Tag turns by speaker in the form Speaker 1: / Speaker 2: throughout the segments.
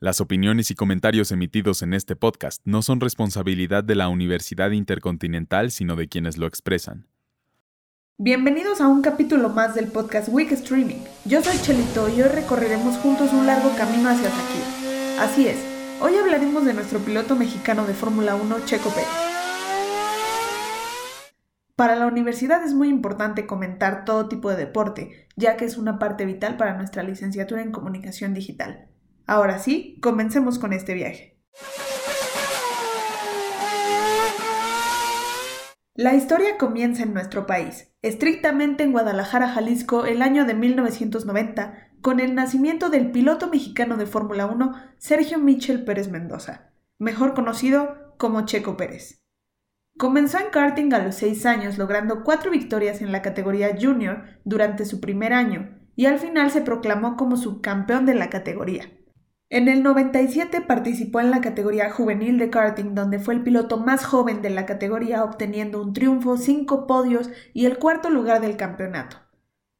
Speaker 1: Las opiniones y comentarios emitidos en este podcast no son responsabilidad de la Universidad Intercontinental, sino de quienes lo expresan.
Speaker 2: Bienvenidos a un capítulo más del podcast Week Streaming. Yo soy Chelito y hoy recorreremos juntos un largo camino hacia aquí. Así es, hoy hablaremos de nuestro piloto mexicano de Fórmula 1, Checo Pérez. Para la universidad es muy importante comentar todo tipo de deporte, ya que es una parte vital para nuestra licenciatura en comunicación digital. Ahora sí, comencemos con este viaje. La historia comienza en nuestro país, estrictamente en Guadalajara, Jalisco, el año de 1990, con el nacimiento del piloto mexicano de Fórmula 1, Sergio Michel Pérez Mendoza, mejor conocido como Checo Pérez. Comenzó en karting a los 6 años, logrando cuatro victorias en la categoría junior durante su primer año, y al final se proclamó como subcampeón de la categoría. En el 97 participó en la categoría juvenil de karting, donde fue el piloto más joven de la categoría, obteniendo un triunfo, cinco podios y el cuarto lugar del campeonato.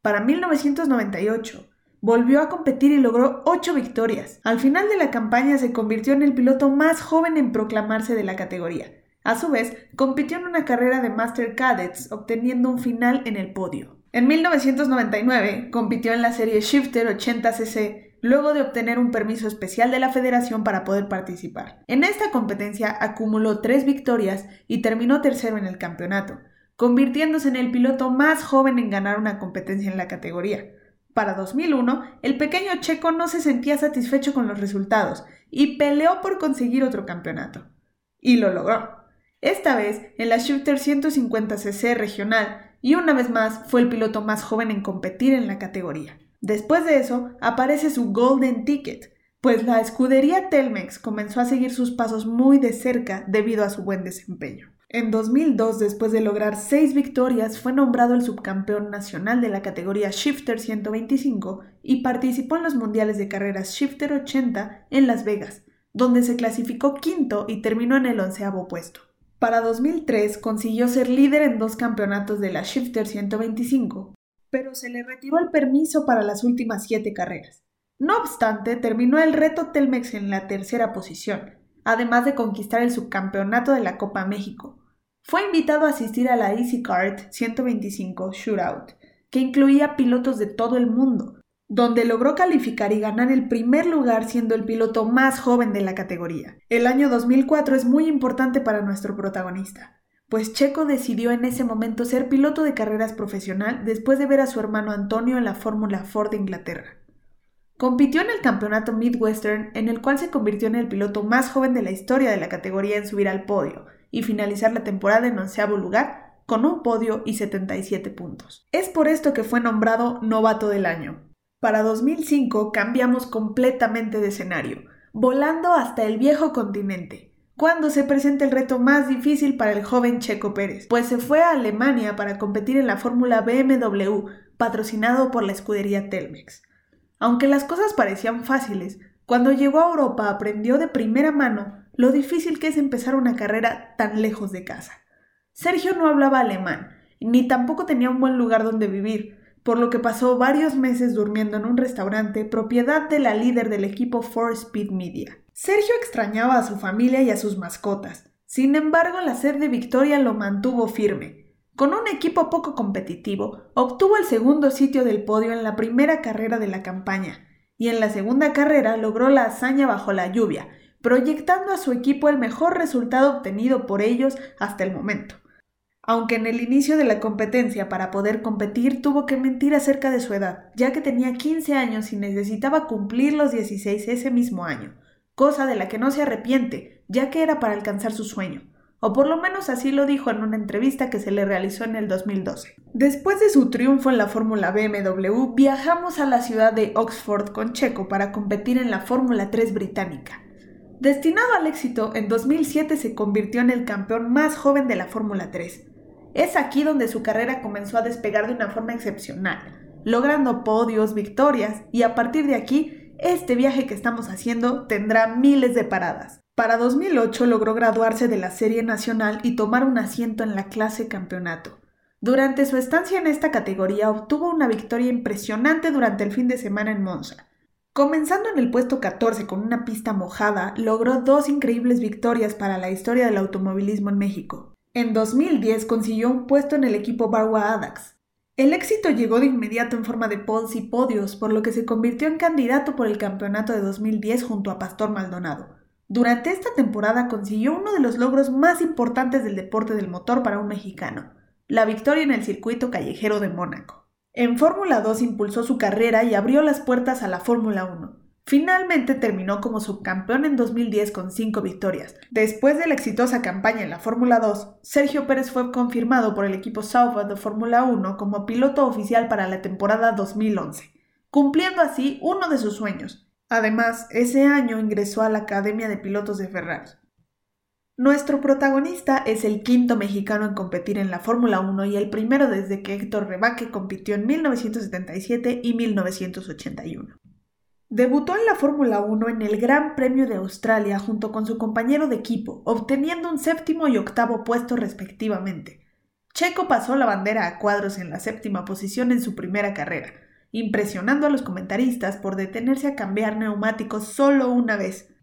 Speaker 2: Para 1998, volvió a competir y logró ocho victorias. Al final de la campaña se convirtió en el piloto más joven en proclamarse de la categoría. A su vez, compitió en una carrera de Master Cadets, obteniendo un final en el podio. En 1999, compitió en la serie Shifter 80cc luego de obtener un permiso especial de la federación para poder participar. En esta competencia acumuló tres victorias y terminó tercero en el campeonato, convirtiéndose en el piloto más joven en ganar una competencia en la categoría. Para 2001, el pequeño checo no se sentía satisfecho con los resultados y peleó por conseguir otro campeonato. Y lo logró. Esta vez en la Shooter 150cc regional y una vez más fue el piloto más joven en competir en la categoría. Después de eso, aparece su Golden Ticket, pues la escudería Telmex comenzó a seguir sus pasos muy de cerca debido a su buen desempeño. En 2002, después de lograr seis victorias, fue nombrado el subcampeón nacional de la categoría Shifter 125 y participó en los mundiales de carreras Shifter 80 en Las Vegas, donde se clasificó quinto y terminó en el onceavo puesto. Para 2003 consiguió ser líder en dos campeonatos de la Shifter 125, pero se le retiró el permiso para las últimas siete carreras. No obstante, terminó el reto Telmex en la tercera posición, además de conquistar el subcampeonato de la Copa México. Fue invitado a asistir a la Easy Kart 125 Shootout, que incluía pilotos de todo el mundo, donde logró calificar y ganar el primer lugar siendo el piloto más joven de la categoría. El año 2004 es muy importante para nuestro protagonista pues Checo decidió en ese momento ser piloto de carreras profesional después de ver a su hermano Antonio en la Fórmula Ford de Inglaterra. Compitió en el campeonato Midwestern, en el cual se convirtió en el piloto más joven de la historia de la categoría en subir al podio y finalizar la temporada en onceavo lugar, con un podio y 77 puntos. Es por esto que fue nombrado Novato del Año. Para 2005 cambiamos completamente de escenario, volando hasta el viejo continente, cuando se presenta el reto más difícil para el joven Checo Pérez, pues se fue a Alemania para competir en la Fórmula BMW, patrocinado por la escudería Telmex. Aunque las cosas parecían fáciles, cuando llegó a Europa aprendió de primera mano lo difícil que es empezar una carrera tan lejos de casa. Sergio no hablaba alemán, ni tampoco tenía un buen lugar donde vivir, por lo que pasó varios meses durmiendo en un restaurante propiedad de la líder del equipo Four Speed Media. Sergio extrañaba a su familia y a sus mascotas. Sin embargo, la sed de victoria lo mantuvo firme. Con un equipo poco competitivo, obtuvo el segundo sitio del podio en la primera carrera de la campaña, y en la segunda carrera logró la hazaña bajo la lluvia, proyectando a su equipo el mejor resultado obtenido por ellos hasta el momento. Aunque en el inicio de la competencia para poder competir tuvo que mentir acerca de su edad, ya que tenía 15 años y necesitaba cumplir los 16 ese mismo año, cosa de la que no se arrepiente, ya que era para alcanzar su sueño, o por lo menos así lo dijo en una entrevista que se le realizó en el 2012. Después de su triunfo en la Fórmula BMW, viajamos a la ciudad de Oxford con Checo para competir en la Fórmula 3 británica. Destinado al éxito, en 2007 se convirtió en el campeón más joven de la Fórmula 3. Es aquí donde su carrera comenzó a despegar de una forma excepcional, logrando podios, victorias, y a partir de aquí este viaje que estamos haciendo tendrá miles de paradas. Para 2008 logró graduarse de la Serie Nacional y tomar un asiento en la clase campeonato. Durante su estancia en esta categoría obtuvo una victoria impresionante durante el fin de semana en Monza. Comenzando en el puesto 14 con una pista mojada, logró dos increíbles victorias para la historia del automovilismo en México. En 2010 consiguió un puesto en el equipo Barwa Adax. El éxito llegó de inmediato en forma de poles y podios, por lo que se convirtió en candidato por el campeonato de 2010 junto a Pastor Maldonado. Durante esta temporada consiguió uno de los logros más importantes del deporte del motor para un mexicano, la victoria en el circuito callejero de Mónaco. En Fórmula 2 impulsó su carrera y abrió las puertas a la Fórmula 1. Finalmente terminó como subcampeón en 2010 con cinco victorias. Después de la exitosa campaña en la Fórmula 2, Sergio Pérez fue confirmado por el equipo Sauber de Fórmula 1 como piloto oficial para la temporada 2011, cumpliendo así uno de sus sueños. Además, ese año ingresó a la Academia de Pilotos de Ferrari. Nuestro protagonista es el quinto mexicano en competir en la Fórmula 1 y el primero desde que Héctor Rebaque compitió en 1977 y 1981. Debutó en la Fórmula 1 en el Gran Premio de Australia junto con su compañero de equipo, obteniendo un séptimo y octavo puesto respectivamente. Checo pasó la bandera a cuadros en la séptima posición en su primera carrera, impresionando a los comentaristas por detenerse a cambiar neumáticos solo una vez.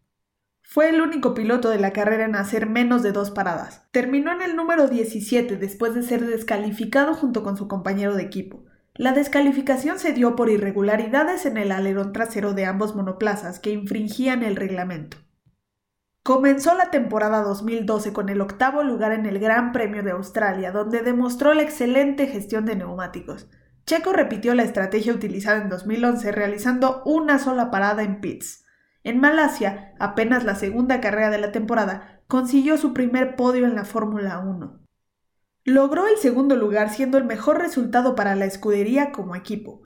Speaker 2: Fue el único piloto de la carrera en hacer menos de dos paradas. Terminó en el número 17 después de ser descalificado junto con su compañero de equipo. La descalificación se dio por irregularidades en el alerón trasero de ambos monoplazas que infringían el reglamento. Comenzó la temporada 2012 con el octavo lugar en el Gran Premio de Australia, donde demostró la excelente gestión de neumáticos. Checo repitió la estrategia utilizada en 2011 realizando una sola parada en pits. En Malasia, apenas la segunda carrera de la temporada, consiguió su primer podio en la Fórmula 1. Logró el segundo lugar siendo el mejor resultado para la escudería como equipo.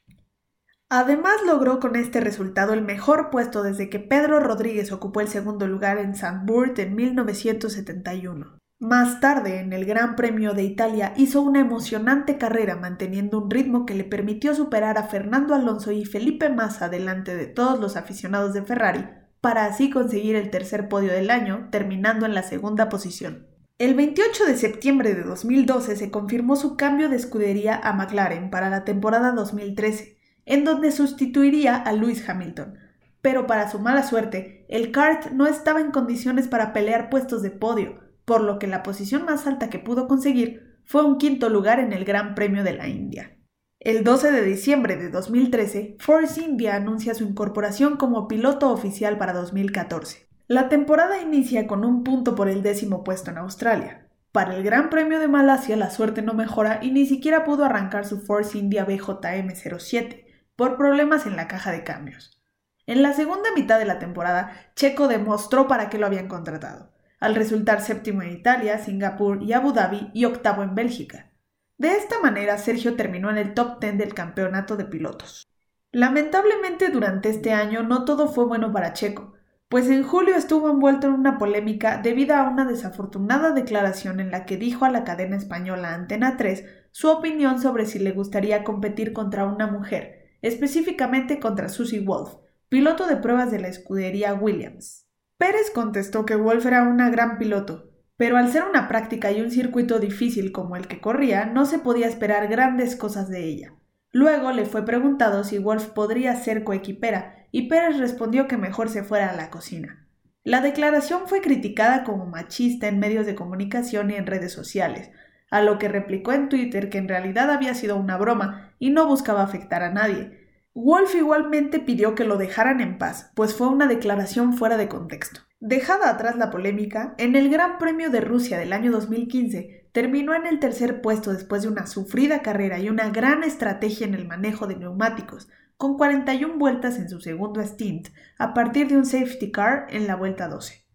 Speaker 2: Además logró con este resultado el mejor puesto desde que Pedro Rodríguez ocupó el segundo lugar en Zandvoort en 1971. Más tarde, en el Gran Premio de Italia, hizo una emocionante carrera manteniendo un ritmo que le permitió superar a Fernando Alonso y Felipe Massa delante de todos los aficionados de Ferrari, para así conseguir el tercer podio del año, terminando en la segunda posición. El 28 de septiembre de 2012 se confirmó su cambio de escudería a McLaren para la temporada 2013, en donde sustituiría a Lewis Hamilton. Pero para su mala suerte, el kart no estaba en condiciones para pelear puestos de podio, por lo que la posición más alta que pudo conseguir fue un quinto lugar en el Gran Premio de la India. El 12 de diciembre de 2013, Force India anuncia su incorporación como piloto oficial para 2014. La temporada inicia con un punto por el décimo puesto en Australia. Para el Gran Premio de Malasia la suerte no mejora y ni siquiera pudo arrancar su Force India BJM07 por problemas en la caja de cambios. En la segunda mitad de la temporada, Checo demostró para qué lo habían contratado, al resultar séptimo en Italia, Singapur y Abu Dhabi y octavo en Bélgica. De esta manera, Sergio terminó en el top 10 del campeonato de pilotos. Lamentablemente durante este año no todo fue bueno para Checo, pues en julio estuvo envuelto en una polémica debido a una desafortunada declaración en la que dijo a la cadena española Antena 3 su opinión sobre si le gustaría competir contra una mujer, específicamente contra Susie Wolf, piloto de pruebas de la escudería Williams. Pérez contestó que Wolf era una gran piloto, pero al ser una práctica y un circuito difícil como el que corría, no se podía esperar grandes cosas de ella. Luego le fue preguntado si Wolf podría ser coequipera, y Pérez respondió que mejor se fuera a la cocina. La declaración fue criticada como machista en medios de comunicación y en redes sociales, a lo que replicó en Twitter que en realidad había sido una broma y no buscaba afectar a nadie. Wolf igualmente pidió que lo dejaran en paz, pues fue una declaración fuera de contexto. Dejada atrás la polémica, en el Gran Premio de Rusia del año 2015 terminó en el tercer puesto después de una sufrida carrera y una gran estrategia en el manejo de neumáticos, con 41 vueltas en su segundo stint, a partir de un safety car en la vuelta 12.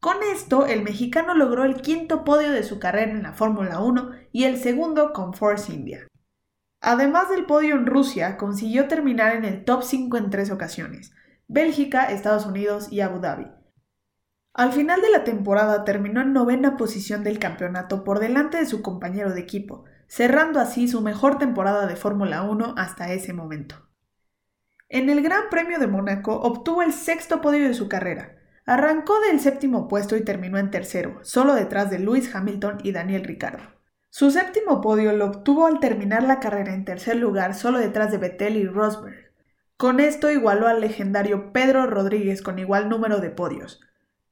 Speaker 2: Con esto, el mexicano logró el quinto podio de su carrera en la Fórmula 1 y el segundo con Force India. Además del podio en Rusia, consiguió terminar en el top 5 en tres ocasiones, Bélgica, Estados Unidos y Abu Dhabi, al final de la temporada terminó en novena posición del campeonato por delante de su compañero de equipo, cerrando así su mejor temporada de Fórmula 1 hasta ese momento. En el Gran Premio de Mónaco obtuvo el sexto podio de su carrera. Arrancó del séptimo puesto y terminó en tercero, solo detrás de Lewis Hamilton y Daniel Ricciardo. Su séptimo podio lo obtuvo al terminar la carrera en tercer lugar, solo detrás de Vettel y Rosberg. Con esto igualó al legendario Pedro Rodríguez con igual número de podios.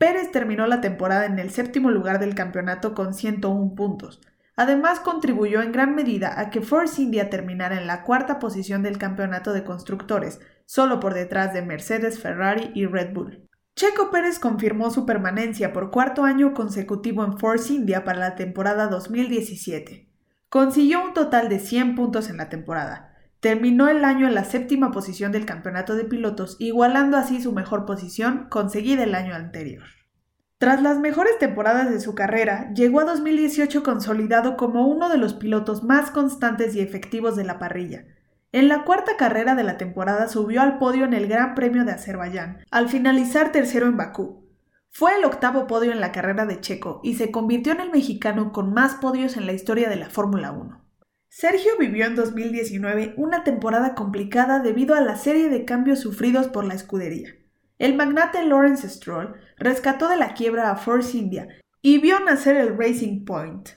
Speaker 2: Pérez terminó la temporada en el séptimo lugar del campeonato con 101 puntos. Además contribuyó en gran medida a que Force India terminara en la cuarta posición del campeonato de constructores, solo por detrás de Mercedes, Ferrari y Red Bull. Checo Pérez confirmó su permanencia por cuarto año consecutivo en Force India para la temporada 2017. Consiguió un total de 100 puntos en la temporada. Terminó el año en la séptima posición del campeonato de pilotos, igualando así su mejor posición conseguida el año anterior. Tras las mejores temporadas de su carrera, llegó a 2018 consolidado como uno de los pilotos más constantes y efectivos de la parrilla. En la cuarta carrera de la temporada subió al podio en el Gran Premio de Azerbaiyán, al finalizar tercero en Bakú. Fue el octavo podio en la carrera de Checo y se convirtió en el mexicano con más podios en la historia de la Fórmula 1. Sergio vivió en 2019 una temporada complicada debido a la serie de cambios sufridos por la escudería. El magnate Lawrence Stroll rescató de la quiebra a Force India y vio nacer el Racing Point.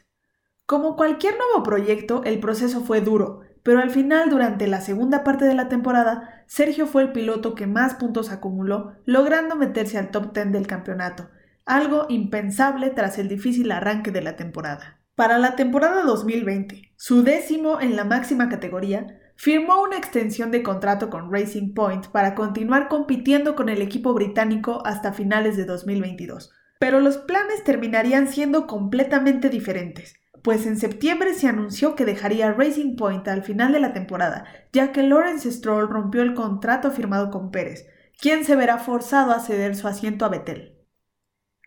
Speaker 2: Como cualquier nuevo proyecto, el proceso fue duro, pero al final, durante la segunda parte de la temporada, Sergio fue el piloto que más puntos acumuló, logrando meterse al top 10 del campeonato, algo impensable tras el difícil arranque de la temporada. Para la temporada 2020, su décimo en la máxima categoría, firmó una extensión de contrato con Racing Point para continuar compitiendo con el equipo británico hasta finales de 2022. Pero los planes terminarían siendo completamente diferentes, pues en septiembre se anunció que dejaría Racing Point al final de la temporada, ya que Lawrence Stroll rompió el contrato firmado con Pérez, quien se verá forzado a ceder su asiento a Vettel.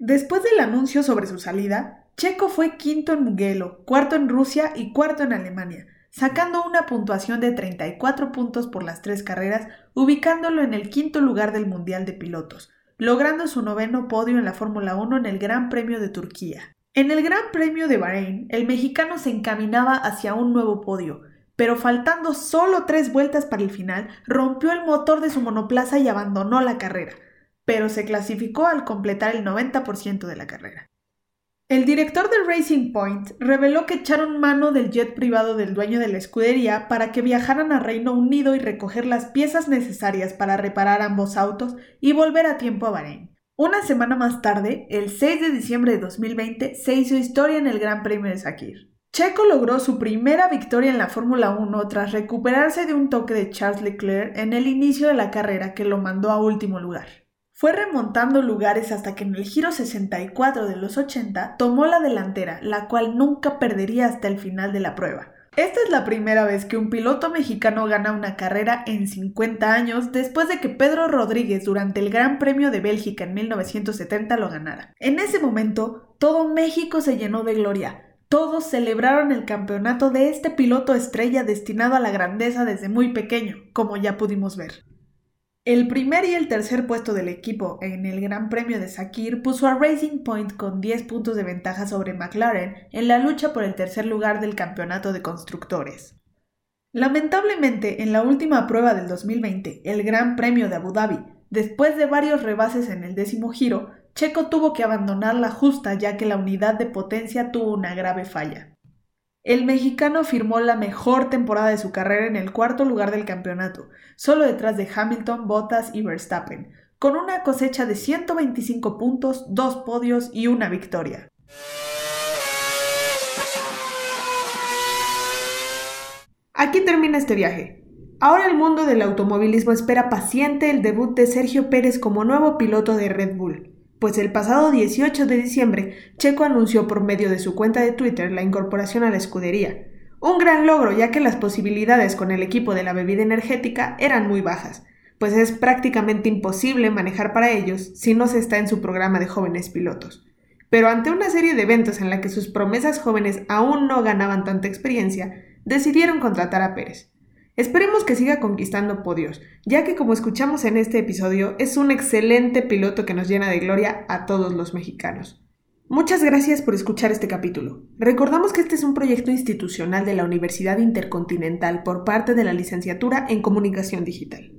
Speaker 2: Después del anuncio sobre su salida, Checo fue quinto en Mugello, cuarto en Rusia y cuarto en Alemania, sacando una puntuación de 34 puntos por las tres carreras, ubicándolo en el quinto lugar del Mundial de Pilotos, logrando su noveno podio en la Fórmula 1 en el Gran Premio de Turquía. En el Gran Premio de Bahrein, el mexicano se encaminaba hacia un nuevo podio, pero faltando solo tres vueltas para el final, rompió el motor de su monoplaza y abandonó la carrera, pero se clasificó al completar el 90% de la carrera. El director de Racing Point reveló que echaron mano del jet privado del dueño de la escudería para que viajaran a Reino Unido y recoger las piezas necesarias para reparar ambos autos y volver a tiempo a Bahrein. Una semana más tarde, el 6 de diciembre de 2020, se hizo historia en el Gran Premio de Sakir. Checo logró su primera victoria en la Fórmula 1 tras recuperarse de un toque de Charles Leclerc en el inicio de la carrera que lo mandó a último lugar. Fue remontando lugares hasta que en el giro 64 de los 80 tomó la delantera, la cual nunca perdería hasta el final de la prueba. Esta es la primera vez que un piloto mexicano gana una carrera en 50 años después de que Pedro Rodríguez durante el Gran Premio de Bélgica en 1970 lo ganara. En ese momento, todo México se llenó de gloria. Todos celebraron el campeonato de este piloto estrella destinado a la grandeza desde muy pequeño, como ya pudimos ver. El primer y el tercer puesto del equipo en el Gran Premio de Sakir puso a Racing Point con 10 puntos de ventaja sobre McLaren en la lucha por el tercer lugar del campeonato de constructores. Lamentablemente, en la última prueba del 2020, el Gran Premio de Abu Dhabi, después de varios rebases en el décimo giro, Checo tuvo que abandonar la justa ya que la unidad de potencia tuvo una grave falla. El mexicano firmó la mejor temporada de su carrera en el cuarto lugar del campeonato, solo detrás de Hamilton, Bottas y Verstappen, con una cosecha de 125 puntos, dos podios y una victoria. Aquí termina este viaje. Ahora el mundo del automovilismo espera paciente el debut de Sergio Pérez como nuevo piloto de Red Bull pues el pasado 18 de diciembre Checo anunció por medio de su cuenta de Twitter la incorporación a la escudería. Un gran logro ya que las posibilidades con el equipo de la bebida energética eran muy bajas, pues es prácticamente imposible manejar para ellos si no se está en su programa de jóvenes pilotos. Pero ante una serie de eventos en la que sus promesas jóvenes aún no ganaban tanta experiencia, decidieron contratar a Pérez. Esperemos que siga conquistando podios, ya que como escuchamos en este episodio, es un excelente piloto que nos llena de gloria a todos los mexicanos. Muchas gracias por escuchar este capítulo. Recordamos que este es un proyecto institucional de la Universidad Intercontinental por parte de la Licenciatura en Comunicación Digital.